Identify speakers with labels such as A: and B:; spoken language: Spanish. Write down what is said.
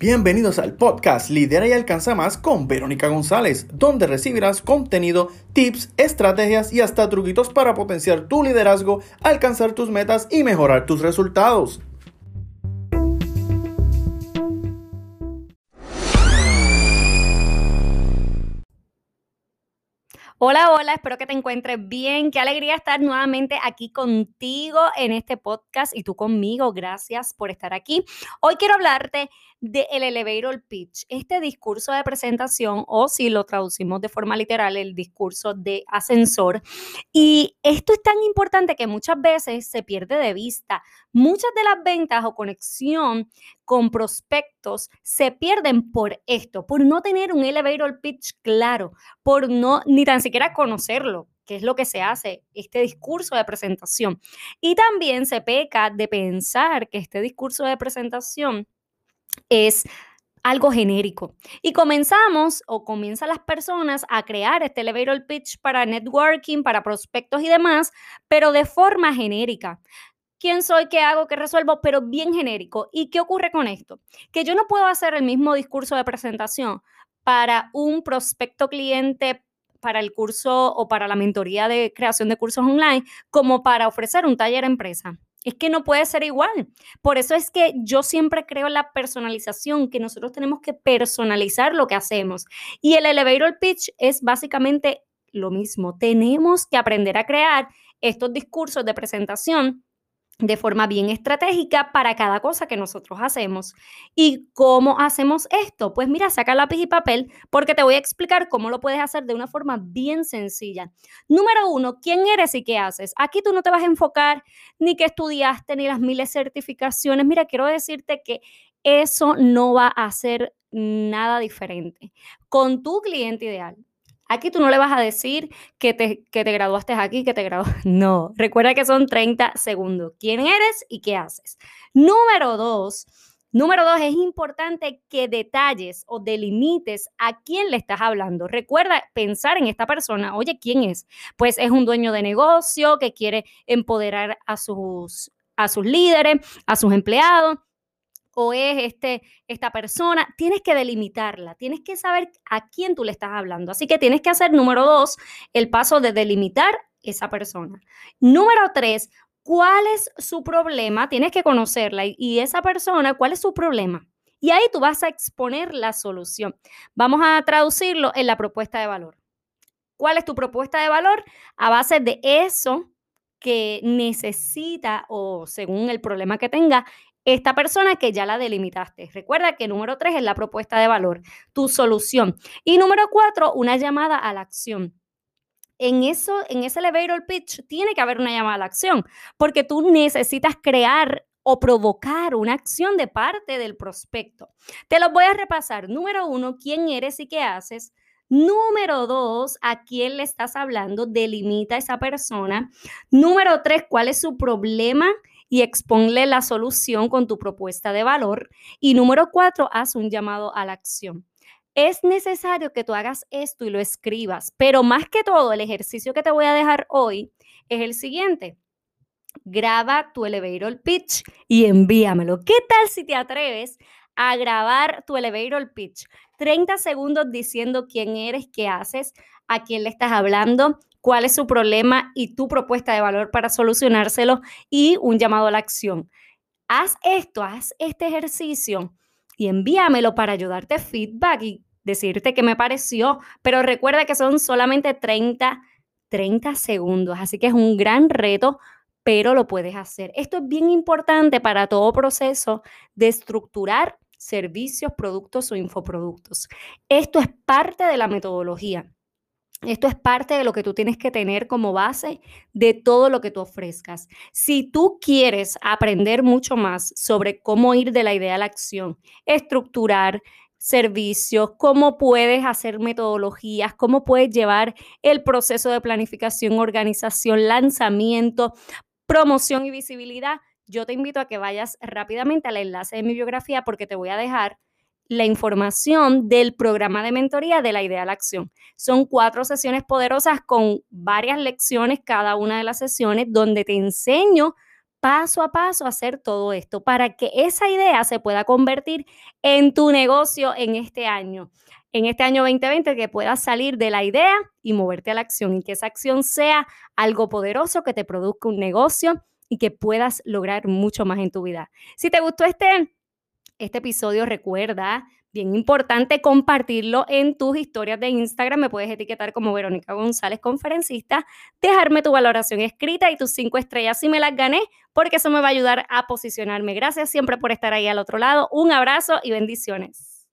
A: Bienvenidos al podcast Lidera y Alcanza Más con Verónica González, donde recibirás contenido, tips, estrategias y hasta truquitos para potenciar tu liderazgo, alcanzar tus metas y mejorar tus resultados.
B: Hola, hola, espero que te encuentres bien. Qué alegría estar nuevamente aquí contigo en este podcast y tú conmigo. Gracias por estar aquí. Hoy quiero hablarte del elevator pitch, este discurso de presentación o si lo traducimos de forma literal, el discurso de ascensor. Y esto es tan importante que muchas veces se pierde de vista. Muchas de las ventas o conexión con prospectos se pierden por esto, por no tener un elevator pitch claro, por no ni tan siquiera conocerlo que es lo que se hace, este discurso de presentación. Y también se peca de pensar que este discurso de presentación es algo genérico. Y comenzamos o comienzan las personas a crear este elevator pitch para networking, para prospectos y demás, pero de forma genérica. ¿Quién soy? ¿Qué hago? ¿Qué resuelvo? Pero bien genérico. ¿Y qué ocurre con esto? Que yo no puedo hacer el mismo discurso de presentación para un prospecto cliente para el curso o para la mentoría de creación de cursos online como para ofrecer un taller empresa. Es que no puede ser igual. Por eso es que yo siempre creo en la personalización, que nosotros tenemos que personalizar lo que hacemos. Y el elevator pitch es básicamente lo mismo. Tenemos que aprender a crear estos discursos de presentación de forma bien estratégica para cada cosa que nosotros hacemos. ¿Y cómo hacemos esto? Pues mira, saca lápiz y papel porque te voy a explicar cómo lo puedes hacer de una forma bien sencilla. Número uno, ¿quién eres y qué haces? Aquí tú no te vas a enfocar ni que estudiaste ni las miles de certificaciones. Mira, quiero decirte que eso no va a ser nada diferente. Con tu cliente ideal, Aquí tú no le vas a decir que te, que te graduaste aquí, que te graduaste. No, recuerda que son 30 segundos. ¿Quién eres y qué haces? Número dos, Número dos, es importante que detalles o delimites a quién le estás hablando. Recuerda pensar en esta persona. Oye, ¿quién es? Pues es un dueño de negocio que quiere empoderar a sus, a sus líderes, a sus empleados o es este, esta persona, tienes que delimitarla, tienes que saber a quién tú le estás hablando. Así que tienes que hacer, número dos, el paso de delimitar esa persona. Número tres, ¿cuál es su problema? Tienes que conocerla y, esa persona, ¿cuál es su problema? Y ahí tú vas a exponer la solución. Vamos a traducirlo en la propuesta de valor. ¿Cuál es tu propuesta de valor? A base de eso que necesita o según el problema que tenga esta persona que ya la delimitaste. Recuerda que número tres es la propuesta de valor, tu solución. Y número cuatro, una llamada a la acción. En, eso, en ese elevator pitch tiene que haber una llamada a la acción, porque tú necesitas crear o provocar una acción de parte del prospecto. Te los voy a repasar. Número uno, quién eres y qué haces. Número dos, a quién le estás hablando, delimita a esa persona. Número tres, cuál es su problema y exponle la solución con tu propuesta de valor. Y número cuatro, haz un llamado a la acción. Es necesario que tú hagas esto y lo escribas, pero más que todo, el ejercicio que te voy a dejar hoy es el siguiente. Graba tu elevator pitch y envíamelo. ¿Qué tal si te atreves a grabar tu elevator pitch? 30 segundos diciendo quién eres, qué haces, a quién le estás hablando, cuál es su problema y tu propuesta de valor para solucionárselo y un llamado a la acción. Haz esto, haz este ejercicio y envíamelo para ayudarte feedback y decirte qué me pareció, pero recuerda que son solamente 30, 30 segundos, así que es un gran reto, pero lo puedes hacer. Esto es bien importante para todo proceso de estructurar servicios, productos o infoproductos. Esto es parte de la metodología. Esto es parte de lo que tú tienes que tener como base de todo lo que tú ofrezcas. Si tú quieres aprender mucho más sobre cómo ir de la idea a la acción, estructurar servicios, cómo puedes hacer metodologías, cómo puedes llevar el proceso de planificación, organización, lanzamiento, promoción y visibilidad, yo te invito a que vayas rápidamente al enlace de mi biografía porque te voy a dejar la información del programa de mentoría de la idea a la acción. Son cuatro sesiones poderosas con varias lecciones cada una de las sesiones donde te enseño paso a paso hacer todo esto para que esa idea se pueda convertir en tu negocio en este año. En este año 2020 que puedas salir de la idea y moverte a la acción y que esa acción sea algo poderoso que te produzca un negocio y que puedas lograr mucho más en tu vida. Si te gustó este, este episodio, recuerda, bien importante, compartirlo en tus historias de Instagram. Me puedes etiquetar como Verónica González, conferencista. Dejarme tu valoración escrita y tus cinco estrellas si me las gané, porque eso me va a ayudar a posicionarme. Gracias siempre por estar ahí al otro lado. Un abrazo y bendiciones.